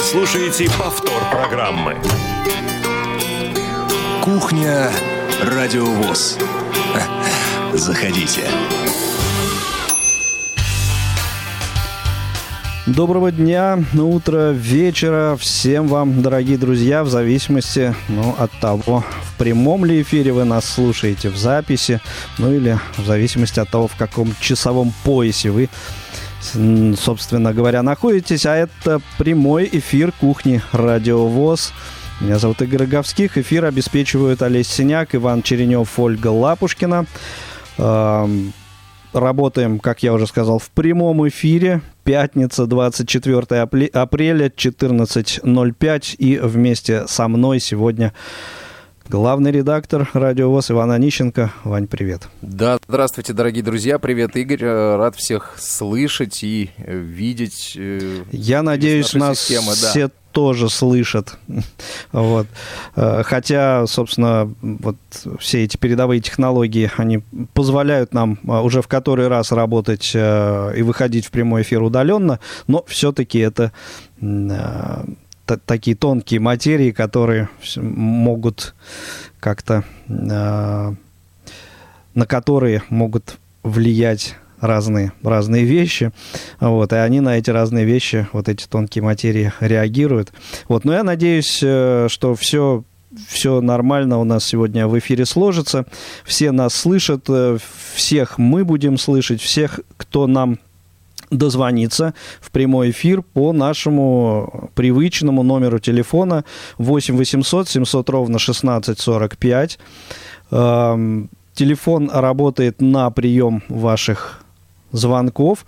Вы слушаете повтор программы. Кухня Радиовоз. Заходите. Доброго дня, утра, вечера всем вам, дорогие друзья, в зависимости ну, от того, в прямом ли эфире вы нас слушаете, в записи, ну или в зависимости от того, в каком часовом поясе вы, собственно говоря, находитесь. А это прямой эфир кухни «Радио ВОЗ». Меня зовут Игорь Говских. Эфир обеспечивают Олесь Синяк, Иван Черенев, Ольга Лапушкина. Работаем, как я уже сказал, в прямом эфире. Пятница, 24 апреля, 14.05. И вместе со мной сегодня главный редактор Радио ВОЗ Иван Онищенко. Вань, привет. Да, здравствуйте, дорогие друзья. Привет, Игорь. Э, рад всех слышать и э, видеть. Э, я надеюсь, нас системы, да. все тоже слышат. вот. Хотя, собственно, вот все эти передовые технологии, они позволяют нам уже в который раз работать и выходить в прямой эфир удаленно, но все-таки это такие тонкие материи, которые могут как-то, э, на которые могут влиять разные, разные вещи, вот, и они на эти разные вещи, вот эти тонкие материи реагируют. Вот, но я надеюсь, э, что все все нормально у нас сегодня в эфире сложится. Все нас слышат, э, всех мы будем слышать, всех, кто нам дозвониться в прямой эфир по нашему привычному номеру телефона 8 800 700 ровно 1645. Эм, телефон работает на прием ваших звонков.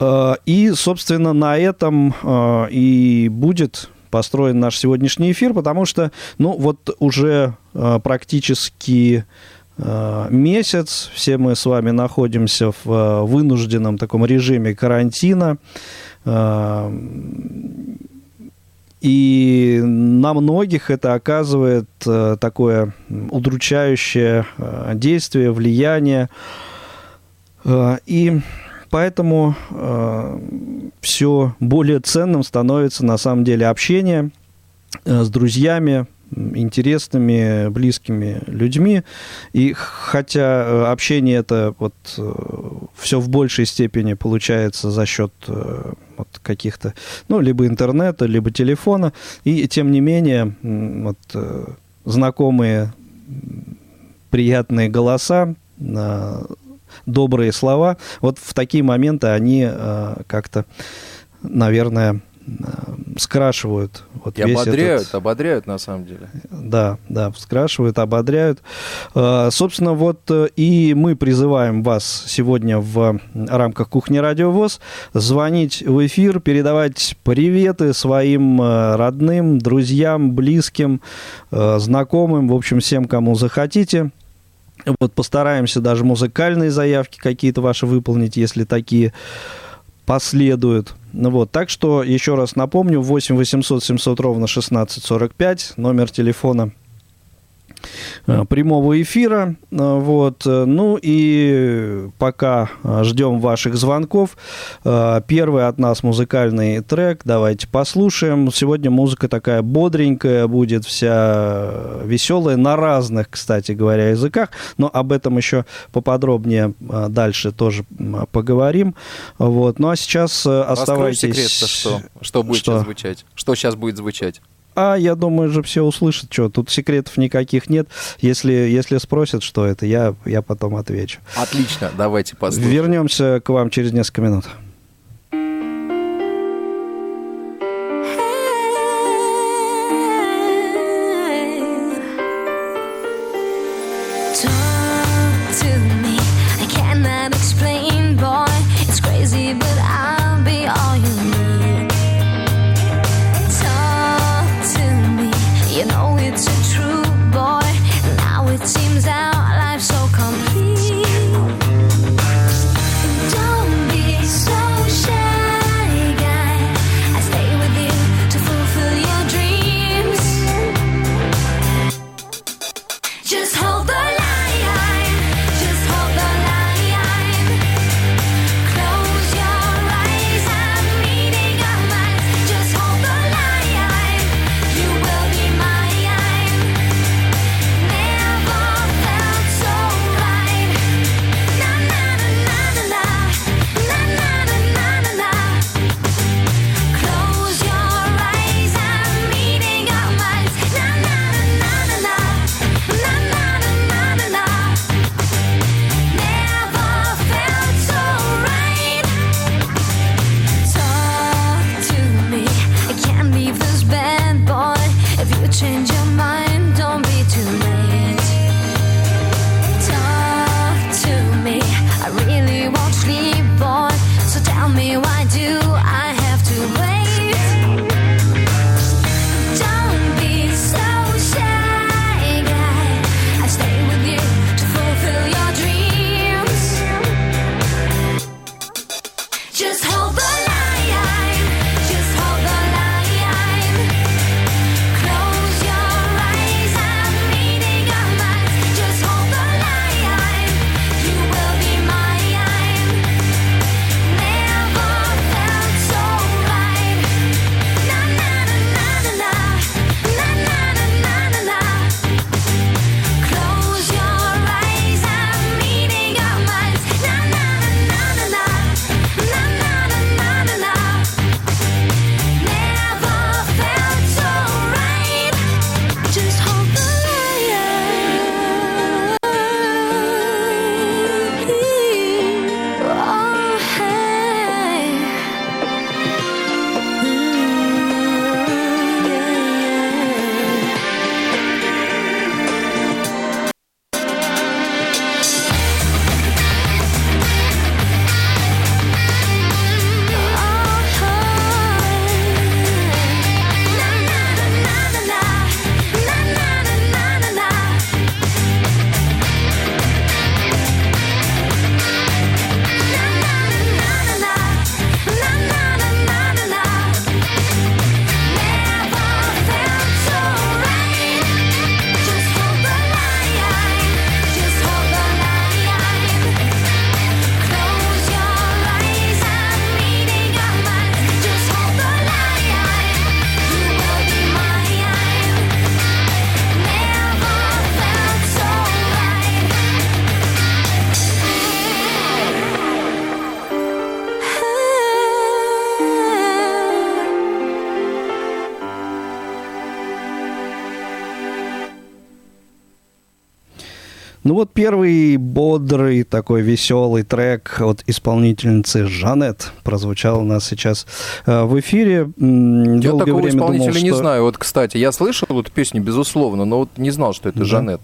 Э, и, собственно, на этом э, и будет построен наш сегодняшний эфир, потому что, ну, вот уже э, практически месяц. Все мы с вами находимся в э, вынужденном таком режиме карантина. Э, и на многих это оказывает такое удручающее действие, влияние. И поэтому все более ценным становится на самом деле общение с друзьями, интересными, близкими людьми. И хотя э, общение это вот э, все в большей степени получается за счет э, вот каких-то, ну, либо интернета, либо телефона, и тем не менее вот знакомые приятные голоса, добрые слова, вот в такие моменты они как-то, наверное, скрашивают вот и ободряют, этот... ободряют на самом деле. Да, да, скрашивают, ободряют. А, собственно, вот э, и мы призываем вас сегодня в рамках Кухни Радио ВОЗ звонить в эфир, передавать приветы своим э, родным, друзьям, близким, э, знакомым, в общем, всем, кому захотите. Вот постараемся даже музыкальные заявки какие-то ваши выполнить, если такие последуют. Ну вот, так что еще раз напомню, 8 800 700 ровно 1645, номер телефона прямого эфира. Э, вот. Ну и пока ждем ваших звонков. Э, первый от нас музыкальный трек. Давайте послушаем. Сегодня музыка такая бодренькая, будет вся веселая, на разных, кстати говоря, языках. Но об этом еще поподробнее дальше тоже поговорим. Вот. Ну а сейчас оставайтесь... секрет что, что будет что? сейчас звучать? Что сейчас будет звучать? А я думаю, же все услышат, что тут секретов никаких нет. Если, если спросят, что это, я, я потом отвечу. Отлично, давайте послушаем. Вернемся к вам через несколько минут. Первый бодрый, такой веселый трек от исполнительницы Жанет прозвучал у нас сейчас э, в эфире. Я такого время исполнителя думал, не что... знаю. Вот, кстати, я слышал эту песню, безусловно, но вот не знал, что это да. Жанет.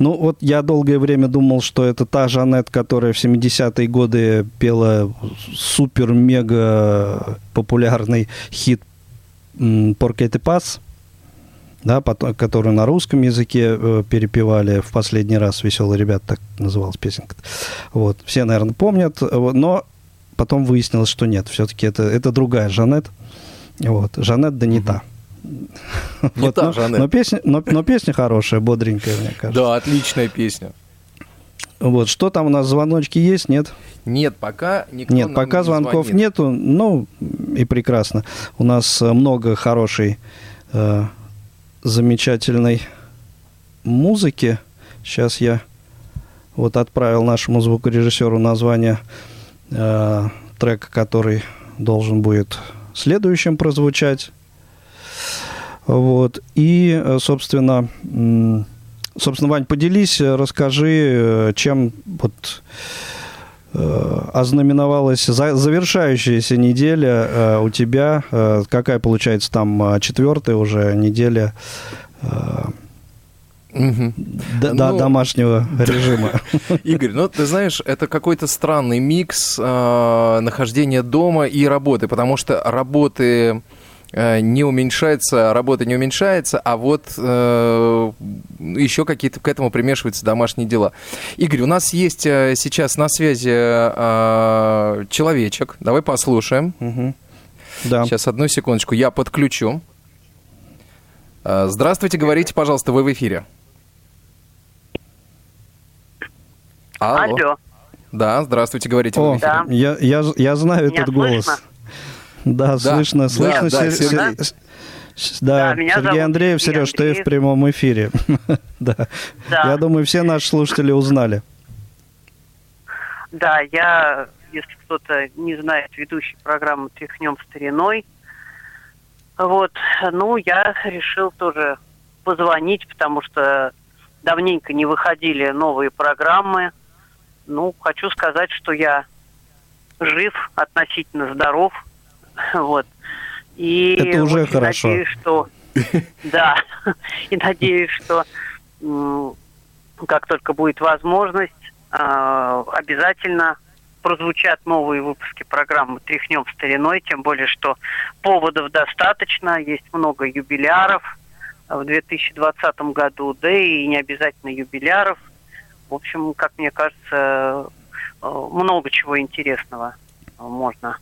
Ну, вот я долгое время думал, что это та Жанет, которая в 70-е годы пела супер-мега популярный хит «Поркете пас», да, которую на русском языке э, перепевали в последний раз «Веселые ребята», так называлась песенка. Вот. Все, наверное, помнят, но потом выяснилось, что нет, все-таки это, это другая Жанет. Вот. Жанет да не та. Не та Жанет. Но песня, но, но песня хорошая, бодренькая, мне кажется. Да, отличная песня. Вот, что там у нас, звоночки есть, нет? Нет, пока никто Нет, пока не звонков звонит. нету, ну и прекрасно. У нас э, много хорошей э, замечательной музыки. Сейчас я вот отправил нашему звукорежиссеру название э, трека, который должен будет следующим прозвучать. Вот. И, э, собственно, собственно, Вань, поделись, расскажи, э, чем вот э, ознаменовалась завершающаяся неделя у тебя. Какая получается там четвертая уже неделя Угу. До, ну, домашнего режима. Игорь, ну ты знаешь, это какой-то странный микс э, нахождения дома и работы, потому что работы Э, не уменьшается, работа не уменьшается, а вот э, еще какие-то к этому примешиваются домашние дела. Игорь, у нас есть э, сейчас на связи э, человечек. Давай послушаем. Угу. Да. Сейчас одну секундочку, я подключу. Э, здравствуйте, говорите, пожалуйста, вы в эфире. Алло. Алло. Да, здравствуйте, говорите. О, да. я, я, я знаю Меня этот голос. Да, да, слышно, слышно. Да, да, Сер... Да, да меня Сергей зовут Андреев, Сергей Сереж, Андреев. ты в прямом эфире. да. да. Я думаю, все наши слушатели узнали. Да, я, если кто-то не знает, ведущий программы «Тряхнем стариной». Вот, ну, я решил тоже позвонить, потому что давненько не выходили новые программы. Ну, хочу сказать, что я жив, относительно здоров, Вот. И Это уже очень хорошо. Надеюсь, что... Да. И надеюсь, что как только будет возможность, а, обязательно прозвучат новые выпуски программы «Тряхнем стариной», тем более, что поводов достаточно, есть много юбиляров в 2020 году, да и не обязательно юбиляров. В общем, как мне кажется, э, много чего интересного можно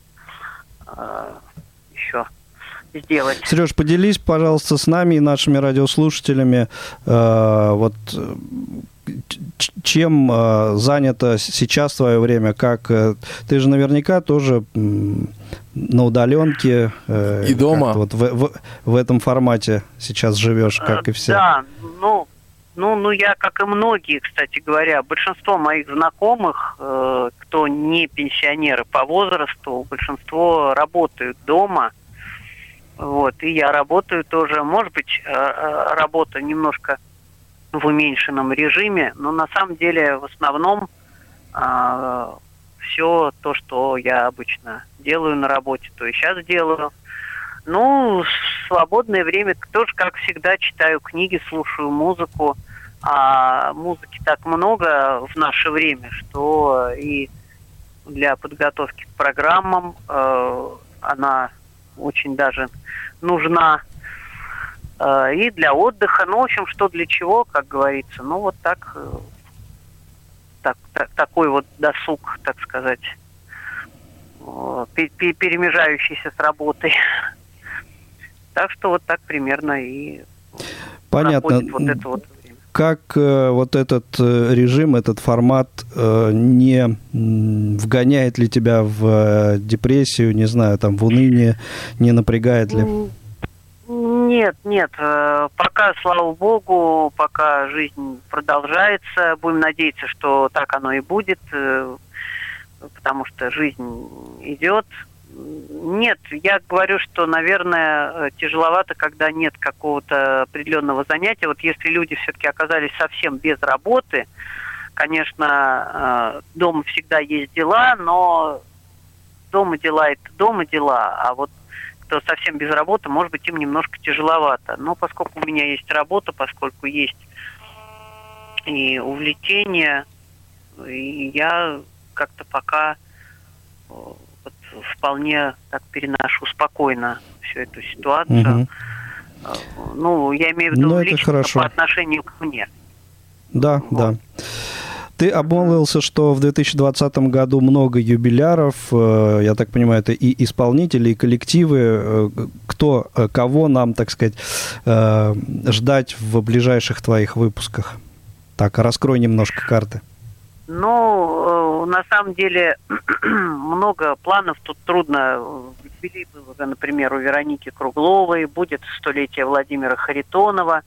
еще сделать. Сереж, поделись, пожалуйста, с нами и нашими радиослушателями, э, вот чем э, занято сейчас твое время? Как э, ты же наверняка тоже на удаленке э, и дома вот в, в, в этом формате сейчас живешь, как и все. Да, ну ну, ну, я, как и многие, кстати говоря, большинство моих знакомых, э, кто не пенсионеры по возрасту, большинство работают дома. Вот, и я работаю тоже, может быть, э, э, работа немножко в уменьшенном режиме, но на самом деле в основном э, все то, что я обычно делаю на работе, то и сейчас делаю. Ну, свободное время тоже, как всегда, читаю книги, слушаю музыку. А музыки так много в наше время, что и для подготовки к программам э, она очень даже нужна. Э, и для отдыха, ну, в общем, что для чего, как говорится. Ну, вот так, э, так, так такой вот досуг, так сказать, э, перемежающийся с работой. Так что вот так примерно и Понятно. вот это вот как э, вот этот э, режим, этот формат э, не вгоняет ли тебя в депрессию, не знаю, там в уныние, не напрягает ли? Нет, нет. Пока, слава богу, пока жизнь продолжается, будем надеяться, что так оно и будет, потому что жизнь идет, нет, я говорю, что, наверное, э, тяжеловато, когда нет какого-то определенного занятия. Вот если люди все-таки оказались совсем без работы, конечно, э, дома всегда есть дела, но дома дела это дома дела, а вот кто совсем без работы, может быть, им немножко тяжеловато. Но поскольку у меня есть работа, поскольку есть и увлечение, и я как-то пока э, вполне так переношу спокойно всю эту ситуацию. Мгм. Ну, я имею в виду Ну, это лично хорошо. по отношению к мне. Да, Вот. да. Ты обмолвился, что в 2020 году много юбиляров. э, Я так понимаю, это и исполнители, и коллективы. Э, Кто, э, кого нам, так сказать, ждать в ближайших твоих выпусках? Так, раскрой немножко карты. Ну, э, на самом деле, много планов, тут трудно. Был уже, например, у Вероники Кругловой, будет столетие Владимира Харитонова.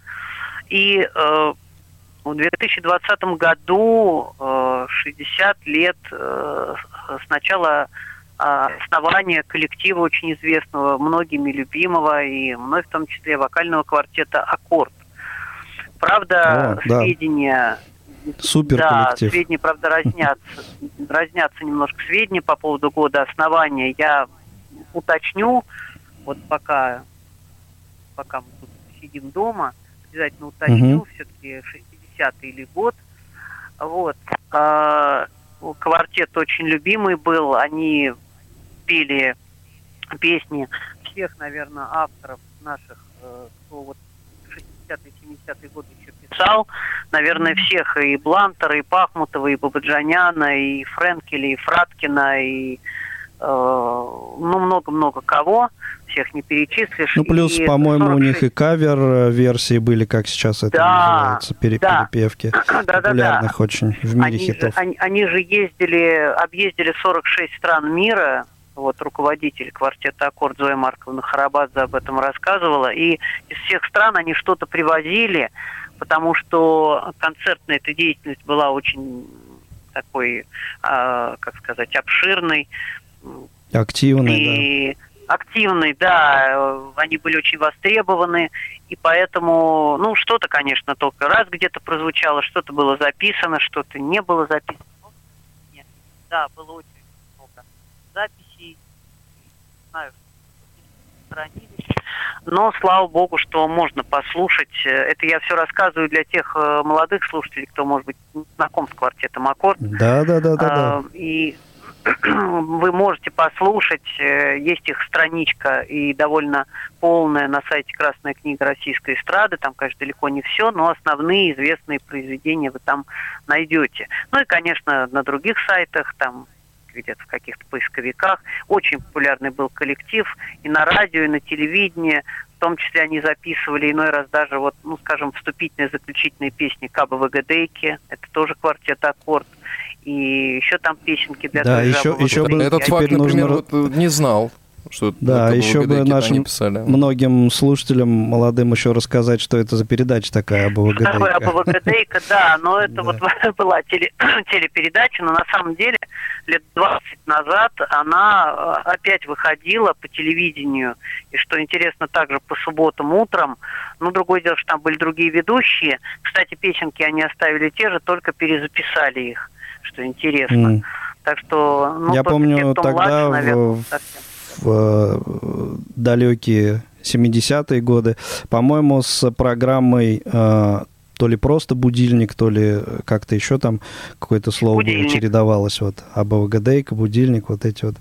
И э, в 2020 году э, 60 лет э, с начала э, основания коллектива очень известного, многими любимого, и мной в том числе вокального квартета «Аккорд». Правда, О, да. сведения Супер да, коллектив. сведения, правда, разнятся. Разнятся немножко сведения по поводу года основания. Я уточню, вот пока, пока мы тут сидим дома, обязательно уточню, Мгм. все-таки 60-й или год. Вот. А, квартет очень любимый был. Они пели песни всех, наверное, авторов наших, э, кто вот 60-е, 70-е годы писал. Наверное, всех и Блантера, и Пахмутова, и Бабаджаняна, и Френкеля, и Фраткина, и э, ну, много-много кого. Всех не перечислишь. Ну, плюс, по-моему, у них 46 и кавер-версии были, как сейчас это Да, называется, пере- да. перепевки Да-да-да. популярных очень в мире они, же, хитов. они, они же ездили, объездили 46 стран мира. Вот руководитель квартета «Аккорд» Зоя Марковна Харабадзе об этом рассказывала. И из всех стран они что-то привозили, потому что концертная эта деятельность была очень такой, а, как сказать, обширной. Активные, и активный, да, э, они были очень востребованы, и поэтому, ну, что-то, конечно, только раз где-то прозвучало, что-то было записано, что-то не было записано. Нет. Да, было очень много записей, не знаю, сохранились. Но, слава богу, что можно послушать. Э, Это я все рассказываю для тех э, молодых слушателей, кто, может быть, знаком с квартетом «Аккорд». да. Да, да, да, да. А, И вы можете послушать, э, есть их страничка и довольно полная на сайте Красная книга российской эстрады, там, конечно, далеко не все, но основные известные произведения вы там найдете. Ну и, конечно, на других сайтах, там где-то в каких-то поисковиках. Очень популярный был коллектив и на радио, и на телевидении. В том числе они записывали иной раз даже, вот, ну, скажем, вступительные, заключительные песни Каба Вагадейки. Это тоже квартет «Аккорд». И еще там песенки для Да, еще- еще бы Вагадейки. Этот теперь факт, например, нужно- вот, э, не знал, что Да, это еще бы нашим писали. многим слушателям молодым еще рассказать, что это за передача такая ОВГД. АБВГДейка, да, но это вот была теле- телепередача, но на самом деле лет 20 назад она э, опять выходила по телевидению. И что интересно, также по субботам утром. Ну, другое дело, что там были другие ведущие. Кстати, песенки они оставили те же, только перезаписали их, что интересно. Так что, ну, Я помню, те, тогда младше, наверное, в- совсем. В э, далекие 70-е годы, по-моему, с программой э, то ли просто будильник, то ли как-то еще там какое-то слово Будильник. чередовалось. Вот АБВГДейка, будильник, вот эти вот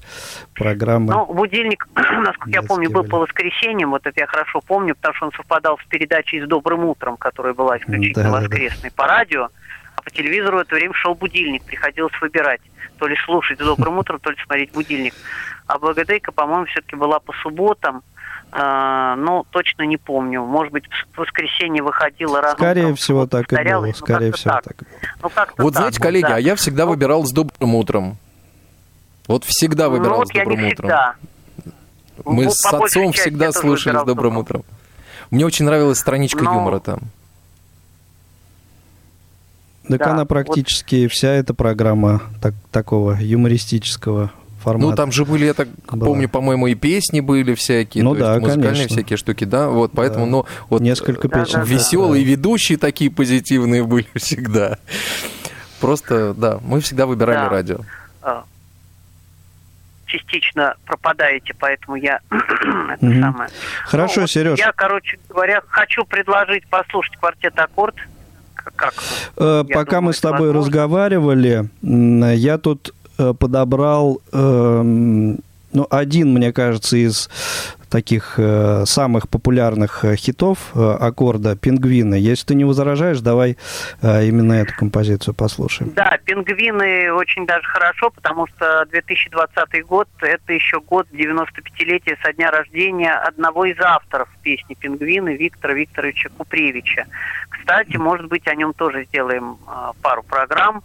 программы. Ну, будильник, насколько я помню, был Детские по воскресеньям, вот это я хорошо помню, потому что он совпадал с передачей «С добрым утром», которая была исключительно Да-да-да. воскресной по радио, а по телевизору в это время шел будильник, приходилось выбирать, то ли слушать «С добрым утром», то ли смотреть будильник. А «Благодейка», по-моему, все-таки была по субботам, э, ну, точно не помню. Может быть, в воскресенье выходила рано. Скорее всего, так и было. ну, Скорее как-то всего, так. Ну, Вот так знаете, коллеги, да. а я всегда Ну, выбирал с добрым утром. Вот всегда ну, выбирал вот с я добрым не утром. всегда. Мы Ну, с отцом всегда слушали с добрым утром. Мне очень нравилась страничка Но- юмора там. Так Да, она вот- практически вся эта программа так- такого юмористического формат. Ну, там же были, я так Была. помню, по-моему, и песни были всякие, Ну то да, есть музыкальные конечно. всякие штуки, да, вот, поэтому, Да. ну, вот Несколько Да, песен. да, да. веселые ведущие такие позитивные были всегда. Просто, да, мы всегда выбирали Да. радио. э, частично пропадаете, поэтому я это Мгм. самое. Хорошо, Ну, вот Сереж. Я, короче говоря, хочу предложить послушать квартет аккорд. Как? Э, Пока думаю, мы с тобой возможно. разговаривали, я тут э, подобрал эм, ну, один, мне кажется, из таких э, самых популярных э, хитов э, аккорда «Пингвины». Если ты не возражаешь, давай э, именно эту композицию послушаем. Да, пингвины очень даже хорошо, потому что 2020 год – это еще год 95-летия со дня рождения одного из авторов песни «Пингвины» Виктора Викторовича Купревича. Кстати, может быть, о нем тоже сделаем а, пару программ,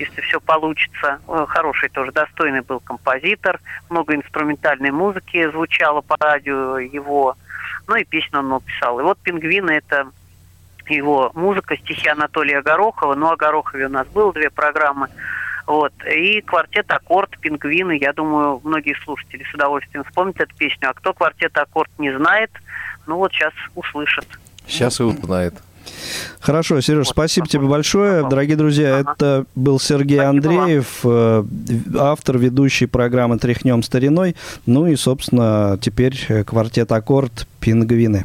если все получится. Э, Хороший тоже, достойный был композитор, много инструментальной музыки звучало по радио его, ну и песню он много писал. И вот «Пингвины» – это его музыка, стихи Анатолия Горохова. Ну, о Горохове у нас было две программы. Вот. И квартет «Аккорд», «Пингвины». Я думаю, многие слушатели с удовольствием вспомнят эту песню. А кто квартет «Аккорд» не знает, ну вот сейчас услышит. Сейчас и узнает. Хорошо, Сереж, Вот, спасибо тебе большое. Дорогие друзья, Ага. это был Сергей Спасибо Андреев, э, автор, ведущий программы «Тряхнем стариной». Ну и, собственно, теперь э, квартет «Аккорд» «Пингвины».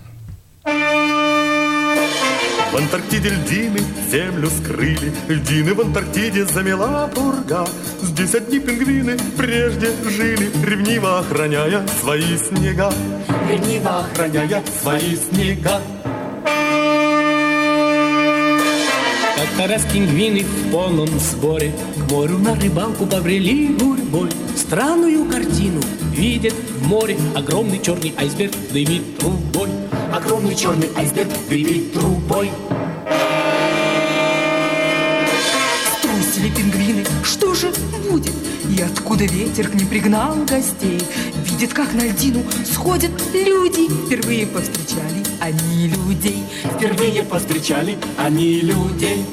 В Антарктиде льдины землю скрыли, Льдины в Антарктиде замела пурга. Здесь одни пингвины прежде жили, Ревниво охраняя свои снега. Ревниво охраняя свои снега. Раз пингвины в полном сборе. К морю на рыбалку побрели гурьбой. Странную картину видят в море. Огромный черный айсберг дымит трубой. Огромный черный айсберг дымит трубой. Струсили пингвины, что же будет? И откуда ветер к ним пригнал гостей? Видит, как на льдину сходят люди. Впервые повстречали они людей. Впервые повстречали они людей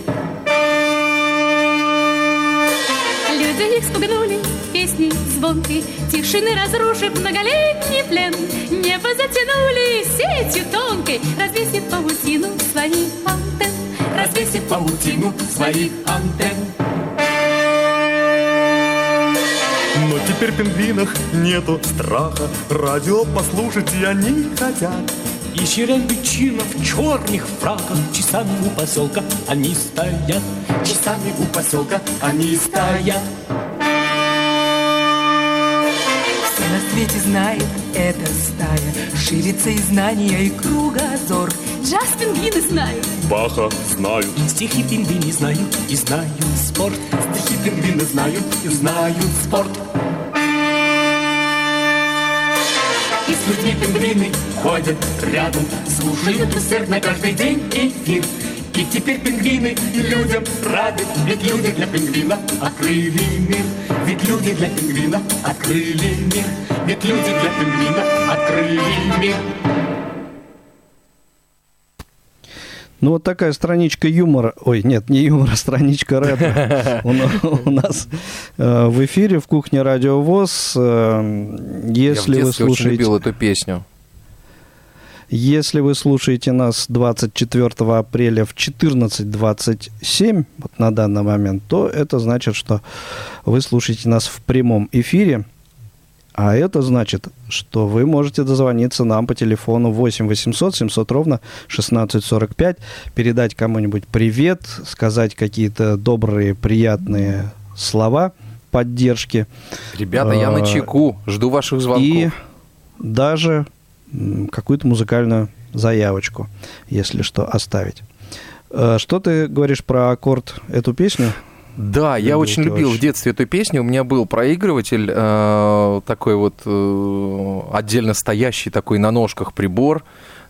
Люди их спугнули песней звонкой, Тишины разрушив многолетний плен. Небо затянули сетью тонкой, Развесив паутину своих антенн. Развесив паутину своих антенн теперь в пингвинах нету страха, Радио послушать и они хотят. И черепичина в черных фраках Часами у поселка они стоят Часами у поселка они стоят Все на свете знает эта стая. Ширится и знания, и кругозор. Джаз пингвины знают, Баха знают. Стихи пингвины знают и знают спорт Стихи пингвины знают и знают спорт И с людьми пингвины ходят рядом. Слушают усердно каждый день эфир. И теперь пингвины людям рады Ведь люди для пингвина открыли мир. Ведь люди для пингвина открыли мир. Ведь люди для пингвина открыли мир Ну, вот такая страничка юмора. Ой, нет, не юмора, страничка ретро. У на- У нас э, в эфире в кухне Радио ВОЗ. Э, Если Я в вы детстве очень слушаете... любил эту песню. Если вы слушаете нас 24 апреля в 14.27, вот на данный момент, то это значит, что вы слушаете нас в прямом эфире. А это значит, что вы можете дозвониться нам по телефону 8 800 700 ровно 1645, передать кому-нибудь привет, сказать какие-то добрые, приятные слова поддержки. Ребята, я на А, чеку, жду ваших звонков. И даже какую-то музыкальную заявочку, если что, оставить. Э, Что ты говоришь про аккорд эту песню? Да, я Любил очень ты любил очень. в детстве эту песню. У меня был проигрыватель, э, такой вот э, отдельно стоящий, такой на ножках прибор.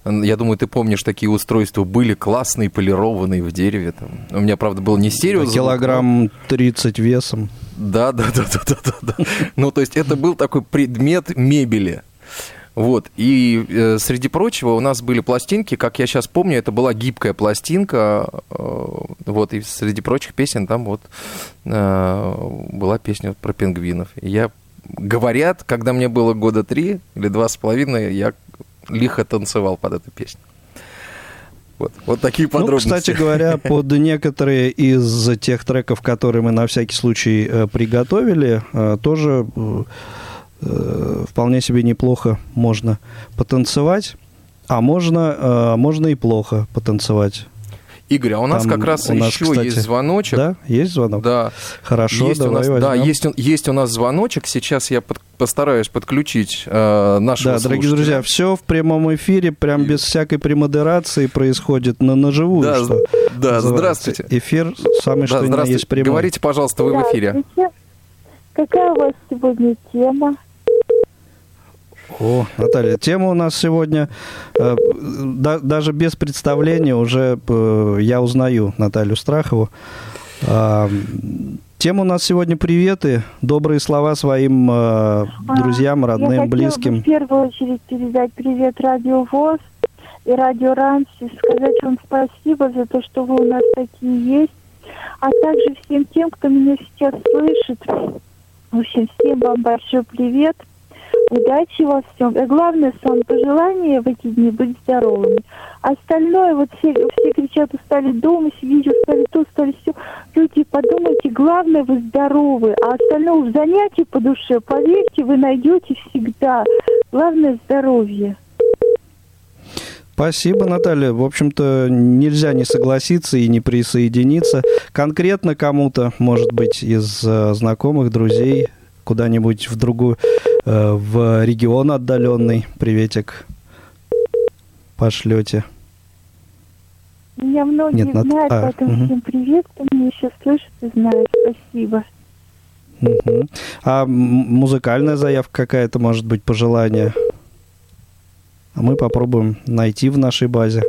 Я думаю, ты помнишь, такие устройства были классные, полированные в дереве. Там. У меня, правда, был не стерео. Килограмм 30 весом. Да, да, да, да, да, да. Ну, то есть это был такой предмет мебели. Вот, и э, среди прочего у нас были пластинки, как я сейчас помню, это была гибкая пластинка, э, вот, и среди прочих песен там вот э, была песня про пингвинов. И я говорят, когда мне было года три или два с половиной, я лихо танцевал под эту песню. Вот, вот такие Ну, подробности. кстати говоря, под некоторые из тех треков, которые мы на всякий случай э, приготовили, э, тоже э, вполне себе неплохо можно потанцевать, а можно, э, можно и плохо потанцевать. Игорь, а у нас Там как раз у нас, еще кстати, есть звоночек. Да, есть звонок? Да. Хорошо, есть у давай нас, да, возьмем. есть, у- есть у нас звоночек. Сейчас я под- постараюсь подключить э, нашего Да, дорогие слушателя. друзья, все в прямом эфире, прям без всякой премодерации происходит на наживую. Да, что да, здравствуйте. Эфир самый Да, что ни на есть прямой. Говорите, пожалуйста, вы в эфире. Какая у вас сегодня тема? О, Наталья, тема у нас сегодня, э, да- даже без представления уже э, я узнаю Наталью Страхову. А, тема у нас сегодня приветы, добрые слова своим э, друзьям, родным, А, Я хотела бы близким. в первую очередь передать привет Радио ВОЗ и Радио Ранси, сказать вам спасибо за то, что вы у нас такие есть, а также всем тем, кто меня сейчас слышит. В общем, всем вам большой привет. Удачи во всем. И главное, самое пожелание в эти дни быть здоровыми. Остальное, вот все, все кричат, устали дома сидеть, устали то, устали все. Люди, подумайте, главное, вы здоровы. А остальное в занятии по душе, поверьте, вы найдете всегда. Главное, здоровье. Спасибо, Наталья. В общем-то, нельзя не согласиться и не присоединиться. Конкретно кому-то, может быть, из э, знакомых, друзей, куда-нибудь в другую, в регион отдаленный приветик пошлете. Меня многие Нет, Нат- знают, а, поэтому мгм. всем привет, кто меня еще слышит и знает. Спасибо. Мгм. А музыкальная заявка какая-то, может быть, пожелание? А мы попробуем найти в нашей базе.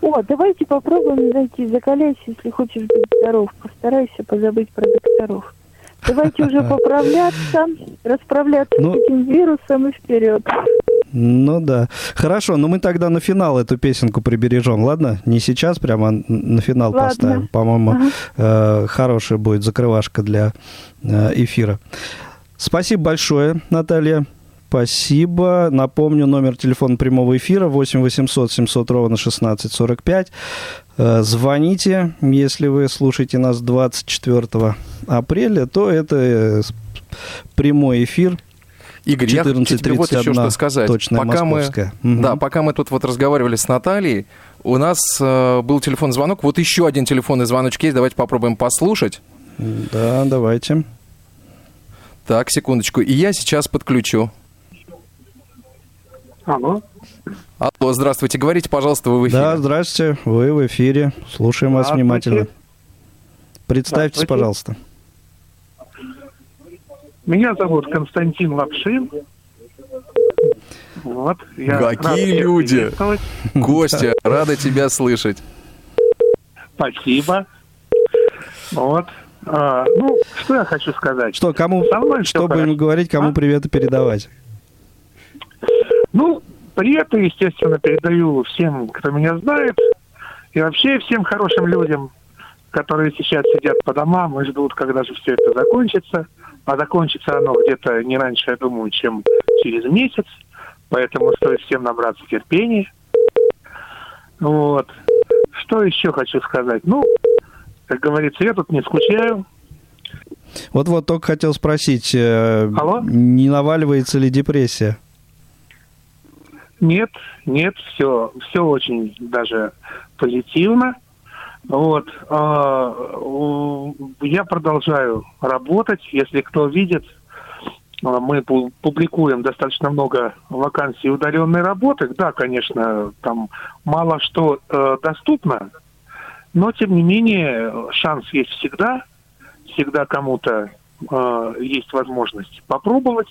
О, давайте попробуем найти. Закаляйся, если хочешь быть здоров. Постарайся позабыть про докторов. Давайте уже поправляться, расправляться Ну. с этим вирусом и вперед. Ну да. Хорошо, но мы тогда на финал эту песенку прибережем, ладно? Не сейчас прямо, на финал Ладно. поставим. По-моему, э, хорошая будет закрывашка для э, эфира. Спасибо большое, Наталья. Спасибо. Напомню, номер телефона прямого эфира 8 800 700 ровно 1645. Э, Звоните, если вы слушаете нас 24 апреля, то это э, прямой эфир. Игорь, я хочу тебе вот еще 14.31 что сказать. точная пока мы, московская. Мгм. да, пока мы тут вот разговаривали с Натальей, у нас э, был телефонный звонок. Вот еще один телефонный звоночек есть. Давайте попробуем послушать. Да, давайте. Так, секундочку. И я сейчас подключу. Алло. Алло, здравствуйте. Говорите, пожалуйста, вы в эфире. Да, здравствуйте, вы в эфире. Слушаем вас внимательно. Представьтесь, пожалуйста. Меня зовут Константин Лапшин. Вот. Я Какие люди! Костя, рада тебя слышать. Спасибо. Вот. А, ну, что я хочу сказать? Что, кому, Со мной что будем хорошо. говорить, кому А? приветы передавать? Ну, приветы, естественно, передаю всем, кто меня знает. И вообще всем хорошим людям, которые сейчас сидят по домам и ждут, когда же все это закончится. А закончится оно где-то не раньше, я думаю, чем через месяц. Поэтому стоит всем набраться терпения. Вот. Что еще хочу сказать? Ну, как говорится, я тут не скучаю. Вот-вот только хотел спросить, э, Алло? не наваливается ли депрессия? Нет, нет, все, все очень даже позитивно. Вот, а, я продолжаю работать. Если кто видит, а, мы пу- публикуем достаточно много вакансий удаленной работы. Да, конечно, там мало что э, доступно, но тем не менее шанс есть всегда. Всегда кому-то э, есть возможность попробовать.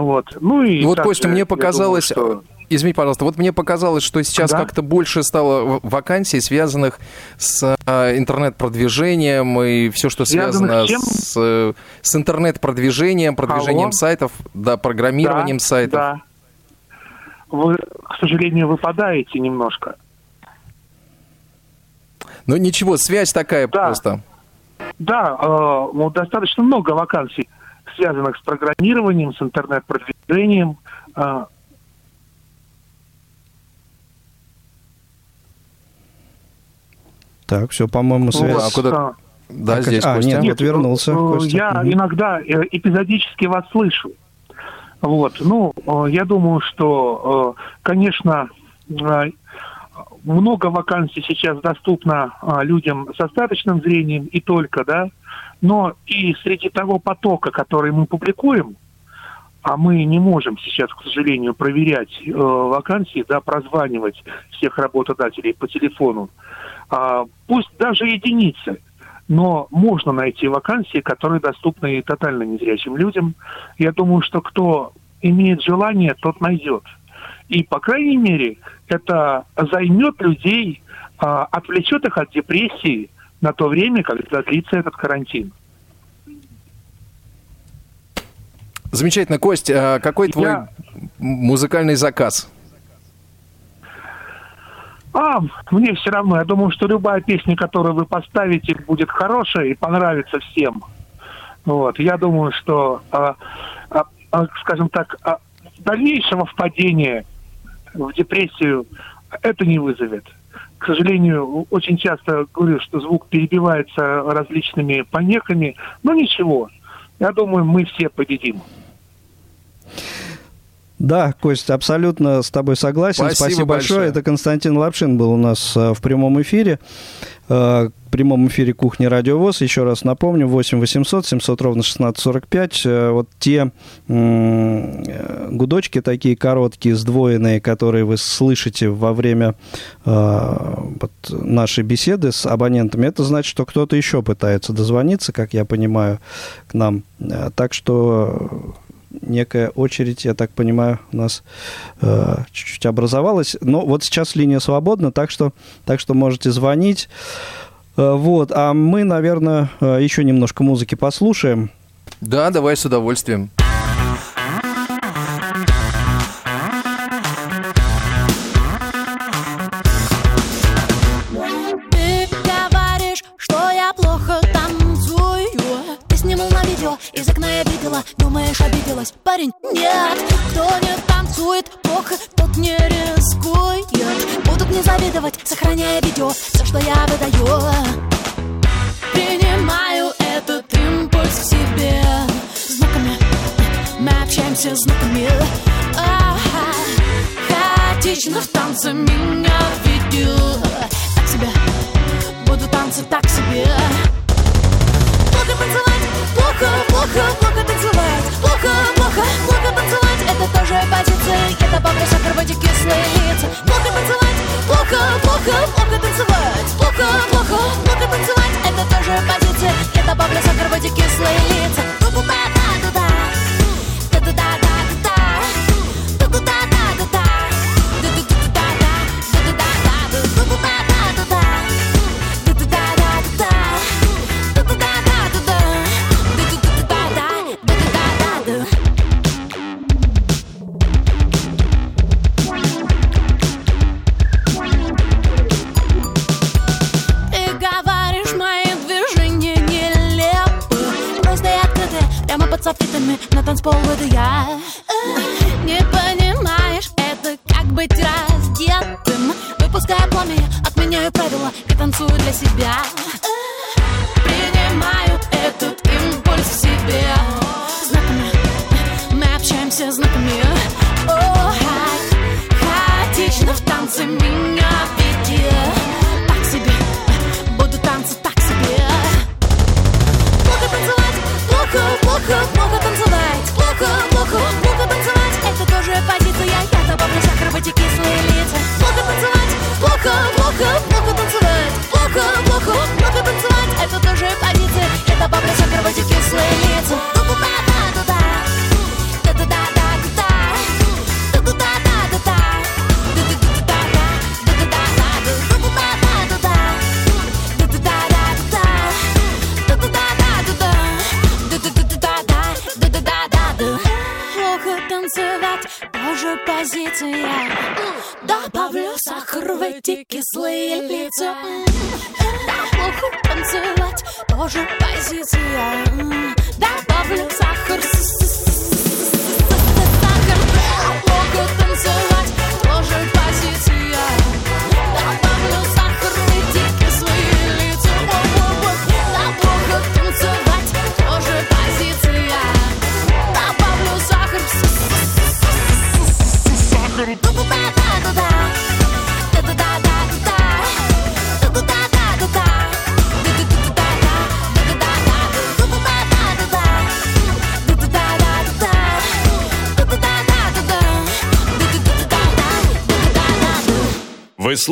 Вот. Ну и вот, также, Костя, мне показалось... думаю, что- Извини, пожалуйста, вот мне показалось, что сейчас Да. как-то больше стало вакансий, связанных с а, интернет-продвижением и все, что связано с с, э, с интернет-продвижением, продвижением Алло? сайтов, да, программированием Да, сайтов. Да. Вы, к сожалению, выпадаете немножко. Но ничего, связь такая Да. просто. Да, э, ну, достаточно много вакансий, связанных с программированием, с интернет-продвижением. А, Так, все, по-моему, вот, связь. а куда- а, Да, А, здесь а, Костя. нет, вот вернулся э, Костя. Я Мгм. иногда э, эпизодически вас слышу. Вот, ну, э, я думаю, что, конечно, много вакансий сейчас доступно людям с остаточным зрением и только, да, но и среди того потока, который мы публикуем, а мы не можем сейчас, к сожалению, проверять э, вакансии, да, прозванивать всех работодателей по телефону, а, пусть даже единицы, но можно найти вакансии, которые доступны и тотально незрячим людям. Я думаю, что кто имеет желание, тот найдет. И, по крайней мере, это займет людей, а, отвлечет их от депрессии на то время, когда длится этот карантин. Замечательно. Кость, а какой твой Я- музыкальный заказ? А, мне все равно. Я думаю, что любая песня, которую вы поставите, будет хорошая и понравится всем. Вот. Я думаю, что, а, а, а, скажем так, а, дальнейшего впадения в депрессию это не вызовет. К сожалению, очень часто говорю, что звук перебивается различными помехами, но ничего. Я думаю, мы все победим. Да, Кость, абсолютно с тобой согласен. Спасибо Спасибо, большое. большое. Это Константин Лапшин был у нас э, в прямом эфире. Э, В прямом эфире Кухни Радио ВОЗ. Еще раз напомню, 8 800 700 ровно 1645. Э, Вот те гудочки такие короткие, сдвоенные, которые вы слышите во время вот нашей беседы с абонентами, это значит, что кто-то еще пытается дозвониться, как я понимаю, к нам. Так что некая очередь, я так понимаю, у нас э, чуть-чуть образовалась. Но вот сейчас линия свободна, так что, так что можете звонить. Э, вот, а мы, наверное, э, еще немножко музыки послушаем. Да, давай с удовольствием.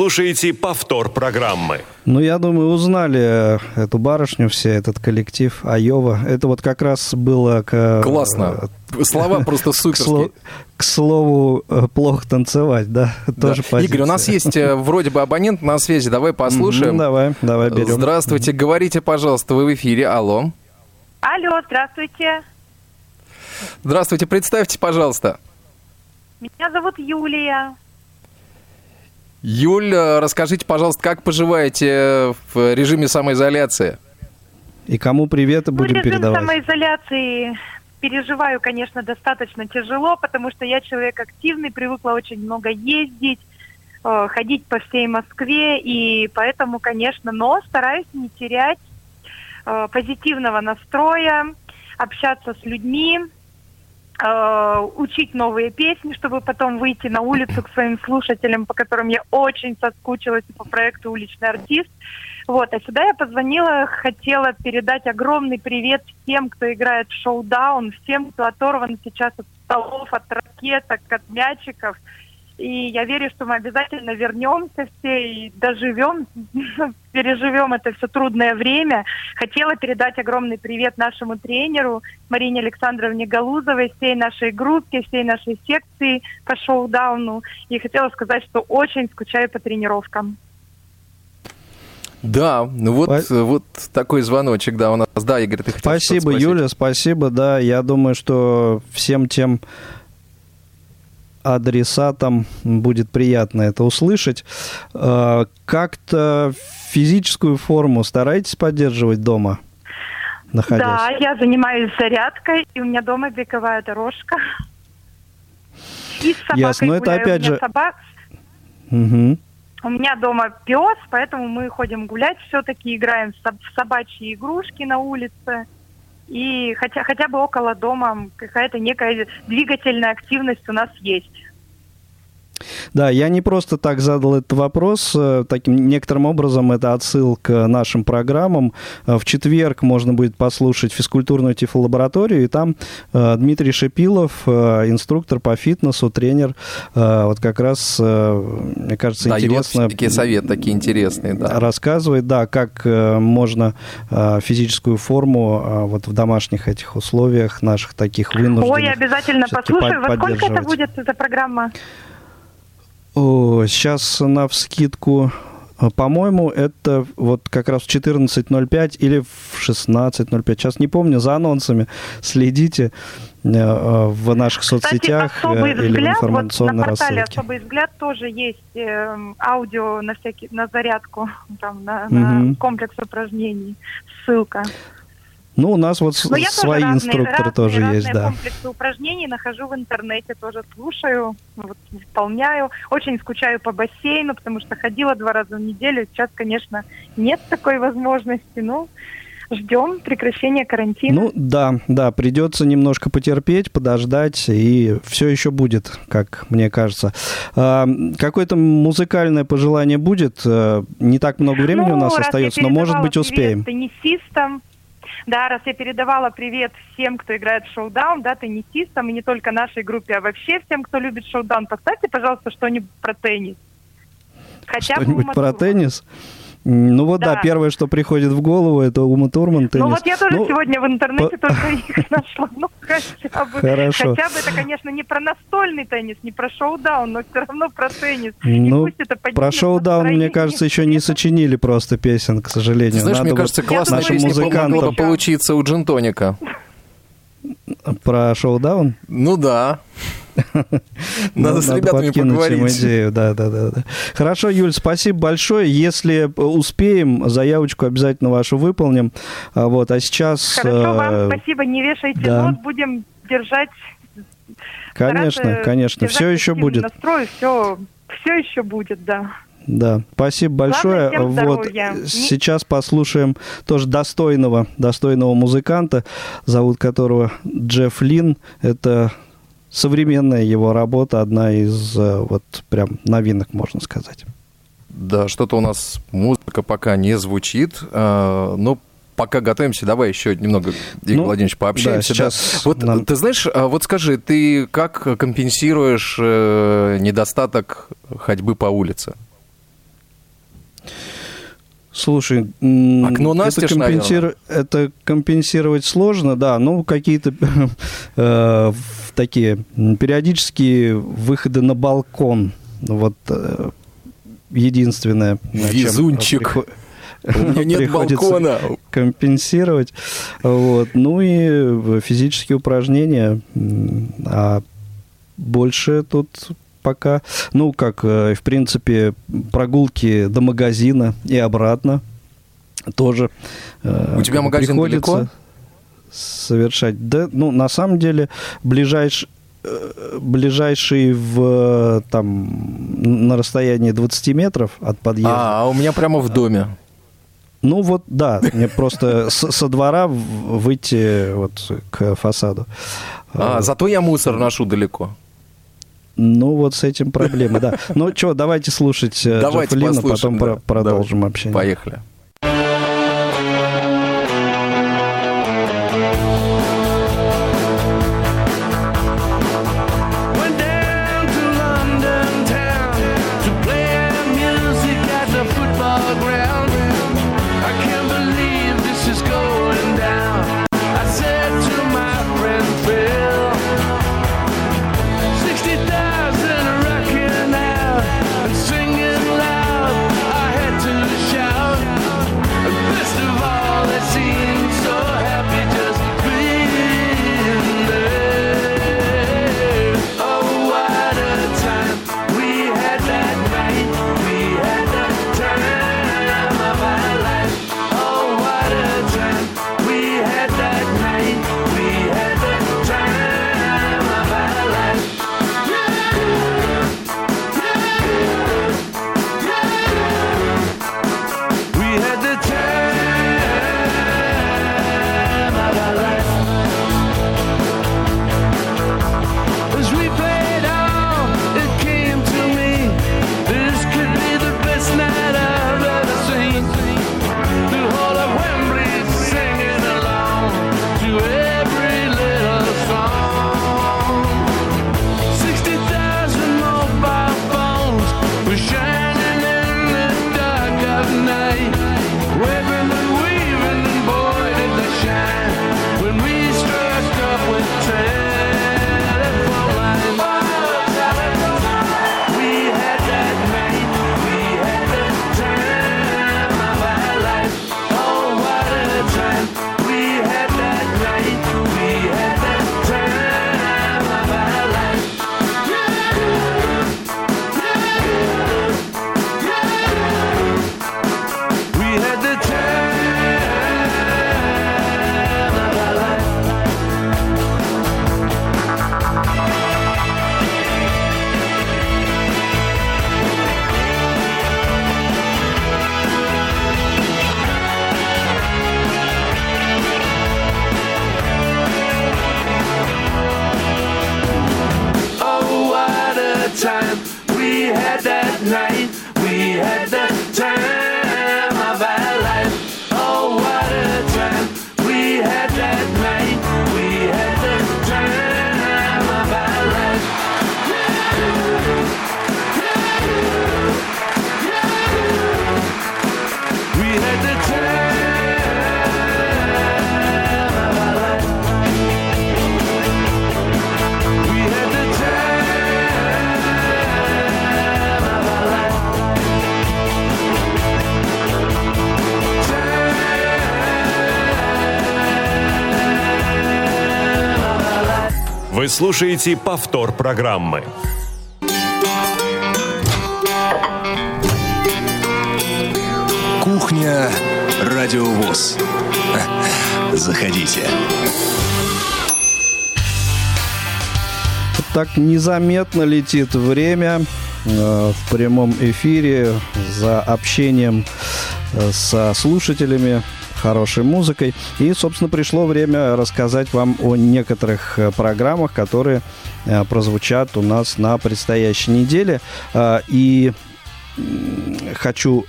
Слушаете повтор программы. Ну, я думаю, узнали э, эту барышню все, этот коллектив Айова. Это вот как раз было к... Классно. Слова просто суперские. к слову, э, плохо танцевать, да? Да. Тоже позиция. Игорь, у нас есть э, вроде бы абонент на связи. Давай послушаем. Давай, давай берем. Здравствуйте, говорите, пожалуйста, вы в эфире. Алло. Алло, здравствуйте. Здравствуйте, представьте, пожалуйста. Меня зовут Юлия. Юль, э, расскажите, пожалуйста, как поживаете в режиме самоизоляции? И кому приветы Ну, будем режим передавать? самоизоляции переживаю, конечно, достаточно тяжело, потому что я человек активный, привыкла очень много ездить, э, ходить по всей Москве, и поэтому, конечно, но стараюсь не терять э, позитивного настроя, общаться с людьми, э, учить новые песни, чтобы потом выйти на улицу к своим слушателям, по которым я очень соскучилась по проекту «Уличный артист». Вот, а сюда я позвонила, хотела передать огромный привет всем, кто играет в шоу-даун, всем, кто оторван сейчас от столов, от ракеток, от мячиков. И я верю, что мы обязательно вернемся все и доживем, переживем это все трудное время. Хотела передать огромный привет нашему тренеру Марине Александровне Галузовой, всей нашей группе, всей нашей секции по шоу-дауну. И хотела сказать, что очень скучаю по тренировкам. Да, ну вот, э, вот такой звоночек, да, у нас. Да, Игорь, ты хотел Спасибо? Юля, спасибо, да. Я думаю, что всем тем адресатам будет приятно это услышать. Э, Как-то физическую форму старайтесь поддерживать дома, находясь? Да, я занимаюсь зарядкой, и у меня дома беговая дорожка. И с собакой Ясно, но это гуляю. опять у меня же- собак- Мгм. У меня дома пес, поэтому мы ходим гулять все-таки, играем в собачьи игрушки на улице. И хотя, хотя бы около дома какая-то некая двигательная активность у нас есть. Да, я не просто так задал этот вопрос. э, Таким некоторым образом это отсыл к нашим программам. Э, В четверг можно будет послушать физкультурную тифлолабораторию, и там э, Дмитрий Шипилов, э, инструктор по фитнесу, тренер, вот как раз, мне кажется, Дает интересно такие советы, такие интересные, да. рассказывает, да, как можно физическую форму вот в домашних этих условиях наших таких вынужденных Ой, обязательно послушаю. Во сколько это будет, эта программа? О, сейчас на вскидку, э, по-моему, это вот как раз в 14.05 или в 16.05. Сейчас не помню, за анонсами следите э, э, в наших соцсетях Кстати, э, особый или в взгляд, вот информационной на портале рассылке. особый взгляд тоже есть эм, аудио на всякий на зарядку, там на, на Мгм. комплекс упражнений, ссылка. Ну, у нас вот Но тоже свои разные- инструкторы разные- тоже разные есть, да. комплексы упражнений нахожу в интернете, тоже слушаю, вот, выполняю. Очень скучаю по бассейну, потому что ходила два раза в неделю. Сейчас, конечно, нет такой возможности, но ждем прекращения карантина. Ну да, да, придется немножко потерпеть, подождать, и все еще будет, как мне кажется. А, Какое-то музыкальное пожелание будет? Э, Не так много времени Ну, у нас остается, но может быть успеем. теннисистам, да, раз я передавала привет всем, кто играет в шоу-даун, да, теннисистам, и не только нашей группе, а вообще всем, кто любит шоу-даун, поставьте, пожалуйста, что-нибудь про теннис. Хотя Что-нибудь про теннис? Ну вот да. Да. первое, что приходит в голову, это Ума Турман, теннис. Ну вот я тоже Ну, сегодня в интернете только их нашла. Ну, хотя бы. Хорошо. Хотя бы это, конечно, не про настольный теннис, не про шоу-даун, но все равно про теннис. Ну, пусть это поднимет про шоу-даун, мне кажется, еще не сочинили просто песен, к сожалению. Знаешь, Надо мне вот кажется, классная нашим песня музыкантам могла бы получиться у Джинтоника. Про шоу-даун? Ну да. Ну, Надо с ребятами поговорить. идею, да, да, да, да. Хорошо, Юль, спасибо большое. Если успеем, заявочку обязательно вашу выполним. А, Вот, а сейчас... Хорошо, э, вам спасибо, не вешайте нос, будем держать... Конечно, конечно, все еще будет. Настрой, все, все еще будет, да. Да, спасибо большое. всем вот здоровья. Сейчас послушаем тоже достойного, достойного музыканта, зовут которого Джефф Лин. Это современная его работа, одна из э, вот прям новинок, можно сказать. Да, что-то у нас музыка пока не звучит, э, но пока готовимся, давай еще немного, Игорь Ну, Владимирович, пообщаемся. да, да. сейчас Вот нам- ты знаешь, а вот скажи, ты как компенсируешь э, недостаток ходьбы по улице? Слушай, Окно настежь, это, компенсиру- это компенсировать сложно, да, ну какие-то э, такие периодические выходы на балкон, вот э, единственное. Везунчик. приход- У меня нет балкона. компенсировать. Вот. Ну и э, физические упражнения. А больше тут пока, ну, как, э, в принципе, прогулки до магазина и обратно тоже. э, У тебя магазин приходится далеко? Совершать. Да, ну, на самом деле, ближайший э, ближайший в там на расстоянии 20 метров от подъезда. А, а у меня прямо в доме. Ну вот, да, мне просто со двора выйти вот к фасаду. А, зато я мусор ношу далеко. Ну вот с этим проблемы, да. Ну что, давайте слушать э, Давайте Джеффа Лина, потом да. продолжим общение. Поехали. Вы слушаете повтор программы. Кухня Радиовоз. Заходите. Так незаметно летит время э, в прямом эфире за общением э, со слушателями, хорошей музыкой. И, собственно, пришло время рассказать вам о некоторых э, программах, которые э, прозвучат у нас на предстоящей неделе. Э, И хочу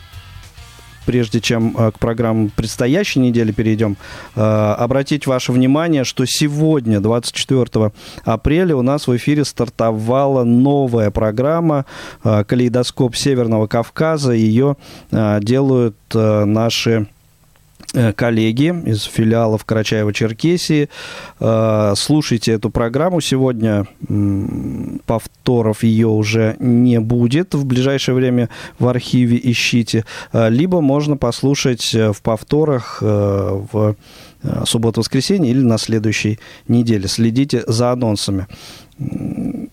прежде чем э, к программам предстоящей недели перейдем, обратить ваше внимание, что сегодня, 24 апреля, у нас в эфире стартовала новая программа «Калейдоскоп Северного Кавказа». Ее делают наши коллеги из филиалов Карачаева-Черкесии. Э, Слушайте эту программу. Сегодня повторов ее уже не будет. В ближайшее время в архиве ищите. Э, Либо можно послушать э, в повторах э, в э, субботу-воскресенье или на следующей неделе. Следите за анонсами,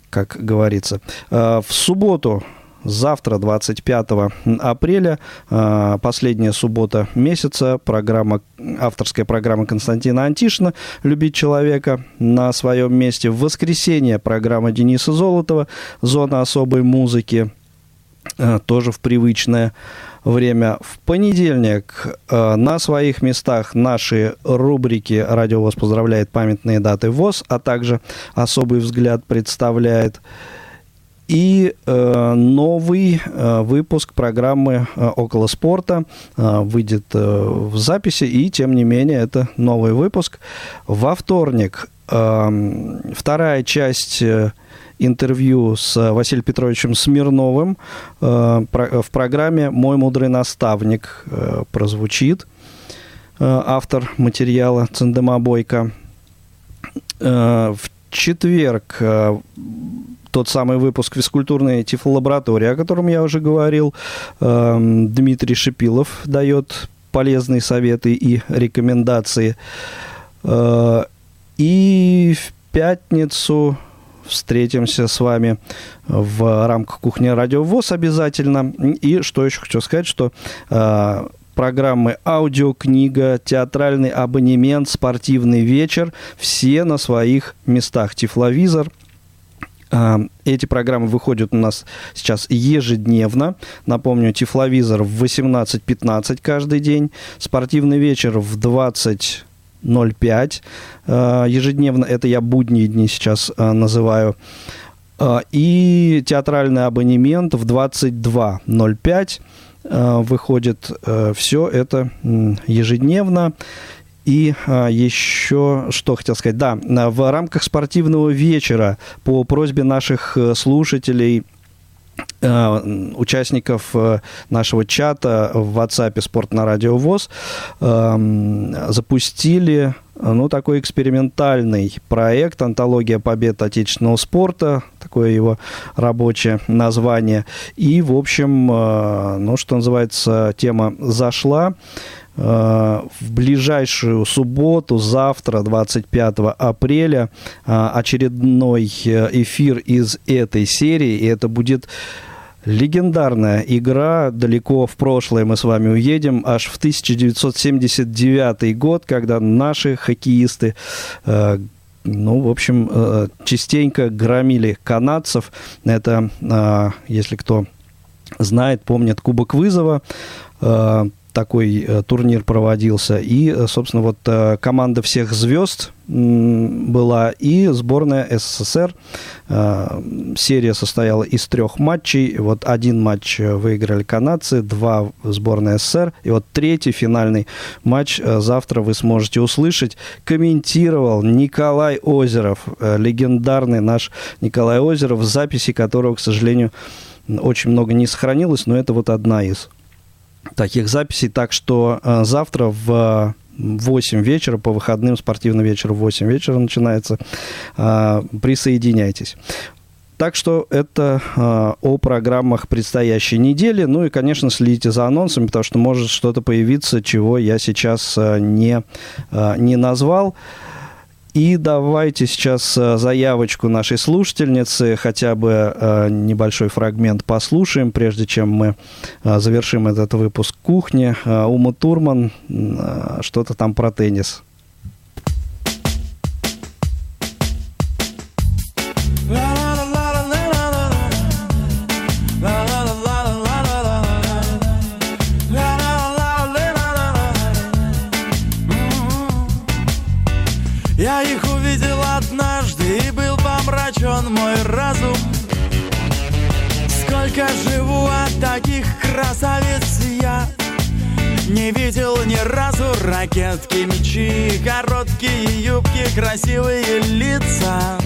как говорится. Э, В субботу Завтра, 25 апреля, э, последняя суббота месяца, программа, авторская программа Константина Антишина «Любить человека» на своем месте. В воскресенье программа Дениса Золотова «Зона особой музыки», э, тоже в привычное время. В понедельник э, на своих местах наши рубрики «Радио ВОЗ поздравляет памятные даты ВОЗ», а также «Особый взгляд» представляет и э, новый э, выпуск программы э, «Около спорта» э, выйдет э, в записи, и тем не менее это новый выпуск. Во вторник э, вторая часть э, интервью с Василием Петровичем Смирновым э, про- в программе «Мой мудрый наставник» э, прозвучит. Э, автор материала Цендема Бойко. Э, в четверг э, тот самый выпуск физкультурной тифлолаборатории, о котором я уже говорил. Эм, Дмитрий Шипилов дает полезные советы и рекомендации. Э, И в пятницу встретимся с вами в рамках кухни Радио ВОЗ обязательно. И что еще хочу сказать, что э, программы аудиокнига, театральный абонемент, спортивный вечер, все на своих местах. Тифловизор, эти программы выходят у нас сейчас ежедневно. Напомню, Тифловизор в 18.15 каждый день, спортивный вечер в 20.05 а, ежедневно. Это я будние дни сейчас а, называю. А, И театральный абонемент в 22.05 а, выходит. Все это ежедневно. И а, еще что хотел сказать. Да, в рамках спортивного вечера по просьбе наших э, слушателей э, участников э, нашего чата в WhatsApp «Спорт на радио ВОЗ» эм, запустили ну, такой экспериментальный проект «Антология побед отечественного спорта», такое его рабочее название. И, в общем, ну, что называется, тема зашла. Э, В ближайшую субботу, завтра, 25 апреля, э, очередной э, эфир из этой серии. И это будет легендарная игра. Далеко в прошлое мы с вами уедем. Аж в 1979 год, когда наши хоккеисты ну, в общем, частенько громили канадцев. Это, если кто знает, помнит Кубок вызова. Такой э, турнир проводился. И, э, собственно, вот э, команда всех звезд была и сборная СССР. Серия состояла из трех матчей. Вот один матч выиграли канадцы, два сборная СССР. И вот третий финальный матч завтра вы сможете услышать. Комментировал Николай Озеров, легендарный наш Николай Озеров, записи которого, к сожалению, очень много не сохранилось, но это вот одна из таких записей. Так что э, завтра в 8 вечера, по выходным спортивный вечер в 8 вечера начинается. Э, присоединяйтесь. Так что это э, о программах предстоящей недели. Ну и, конечно, следите за анонсами, потому что может что-то появиться, чего я сейчас э, не, э, не назвал. И давайте сейчас э, заявочку нашей слушательницы, хотя бы э, небольшой фрагмент послушаем, прежде чем мы э, завершим этот выпуск кухни. Ума Турман, что-то там про теннис. Таких красавиц я. Не видел ни разу ракетки, мечи Короткие юбки, красивые лица.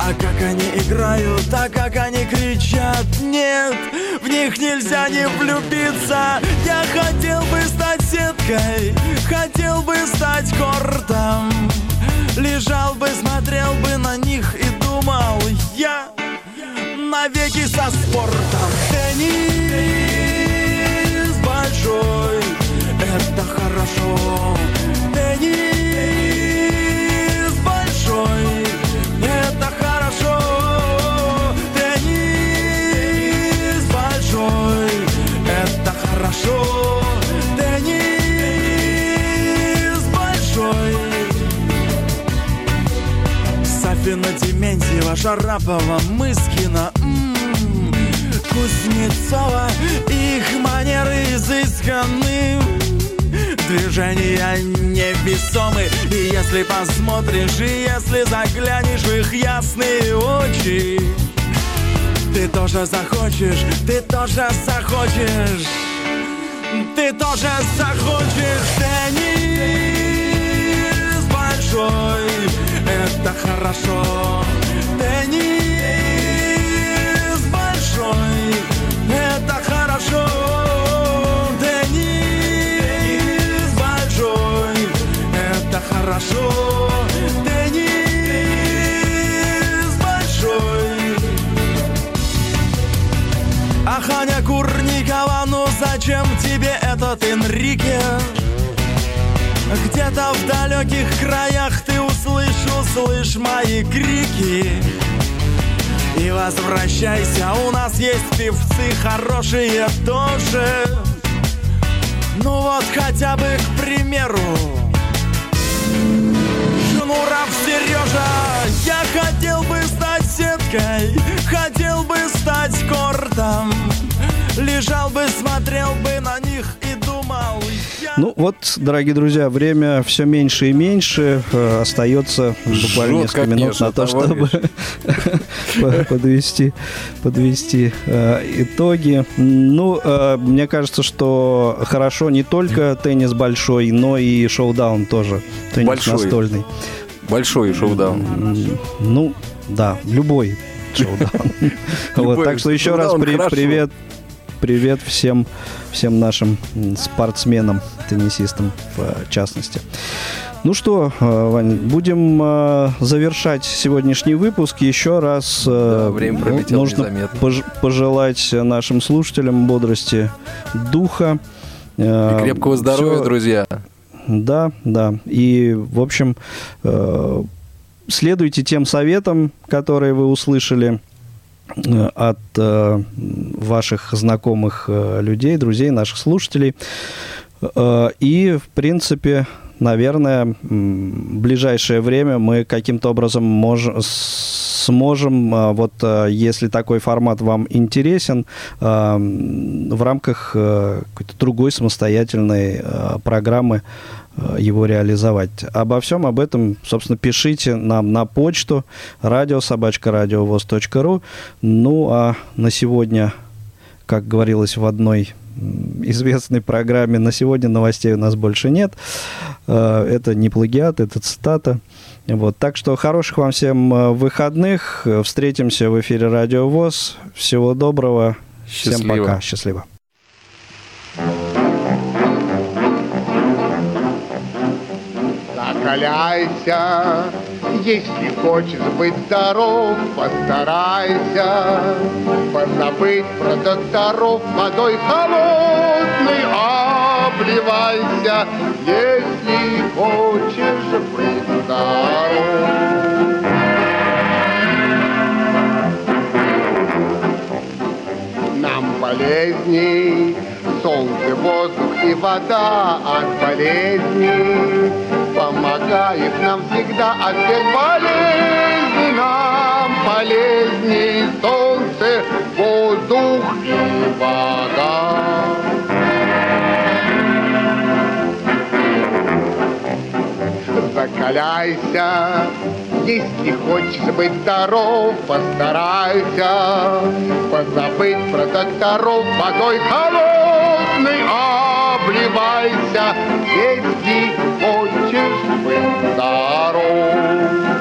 А как они играют, а как они кричат Нет, в них нельзя не влюбиться. Я хотел бы стать сеткой Хотел бы стать кортом Лежал бы, смотрел бы на них и думал Я навеки со спортом. Теннис большой Это хорошо. Теннис большой Это хорошо. Теннис большой Это хорошо. Теннис большой. Сафина Дементьева, Шарапова, Мыскина Кузнецова Их манеры изысканы Движения невесомы И если посмотришь, и если заглянешь в их ясные очи Ты тоже захочешь, ты тоже захочешь Ты тоже захочешь Теннис большой. Это хорошо хорошо. Теннис большой. Ах, Аня Курникова, ну зачем тебе этот Энрике? Где-то в далеких краях ты услышь, услышь мои крики. И возвращайся, у нас есть певцы хорошие тоже. Ну вот хотя бы, к примеру Шнуров Сережа Я хотел бы стать сеткой Хотел бы стать кортом. Лежал бы, смотрел бы на них Ну вот, дорогие друзья, время все меньше и меньше. Э, Остается буквально Жутко, несколько минут конечно, на то, чтобы подвести, подвести э, итоги. Ну, э, мне кажется, что хорошо не только теннис большой, но и шоу-даун тоже. Теннис Большой. настольный. Большой шоу-даун. Ну, да, любой шоу-даун. Вот, так что еще раз привет привет всем, всем нашим спортсменам, теннисистам в частности. Ну что, э, Вань, будем э, завершать сегодняшний выпуск. Еще раз э, Да, время ну, нужно незаметно. пож- пожелать нашим слушателям бодрости духа. э, И крепкого здоровья, всё- друзья. да, да. И, в общем, э, следуйте тем советам, которые вы услышали э, от э, ваших знакомых э, людей, друзей, наших слушателей. Э, И, в принципе, наверное, в ближайшее время мы каким-то образом мож- сможем, э, вот э, если такой формат вам интересен, м, в рамках какой-то другой самостоятельной программы его реализовать. Обо всем об этом, собственно, пишите нам на почту радиособачка.радиовоз.ру. Ну, а на сегодня, как говорилось в одной известной программе, на сегодня новостей у нас больше нет. Это не плагиат, это цитата. Вот, так что хороших вам всем э, выходных. Встретимся в эфире Радио ВОЗ. Всего доброго. Всем Счастливо. пока. Счастливо. Закаляйся, если хочешь быть здоров, постарайся позабыть про докторов водой холодной обливайся, если хочешь здоров. Нам полезней солнце, воздух и вода от болезней. Помогает нам всегда от всех болезней. Нам полезней солнце, воздух и вода. Закаляйся, если хочешь быть здоров, постарайся. Позабыть про докторов водой холодной обливайся, если хочешь быть здоров.